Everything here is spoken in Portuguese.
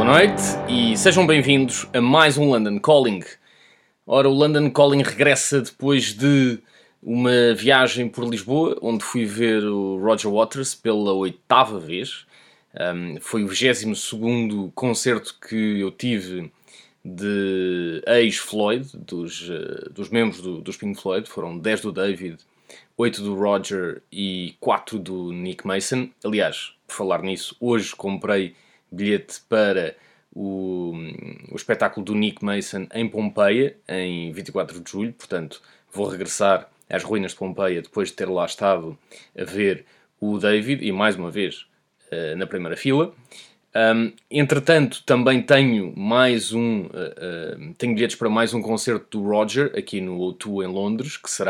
Boa noite e sejam bem-vindos a mais um London Calling. Ora, o London Calling regressa depois de uma viagem por Lisboa, onde fui ver o Roger Waters pela oitava vez. Um, foi o 22 concerto que eu tive de ex-Floyd, dos, eh, dos membros do, dos Pink Floyd. Foram 10 do David, 8 do Roger e 4 do Nick Mason. Aliás, por falar nisso, hoje comprei bilhete para o, o espetáculo do Nick Mason em Pompeia, em 24 de julho. Portanto, vou regressar às ruínas de Pompeia depois de ter lá estado a ver o David e mais uma vez eh, na primeira fila. Um, entretanto, também tenho mais um. uh, uh, tenho bilhetes para mais um concerto do Roger aqui no O2 em Londres, que será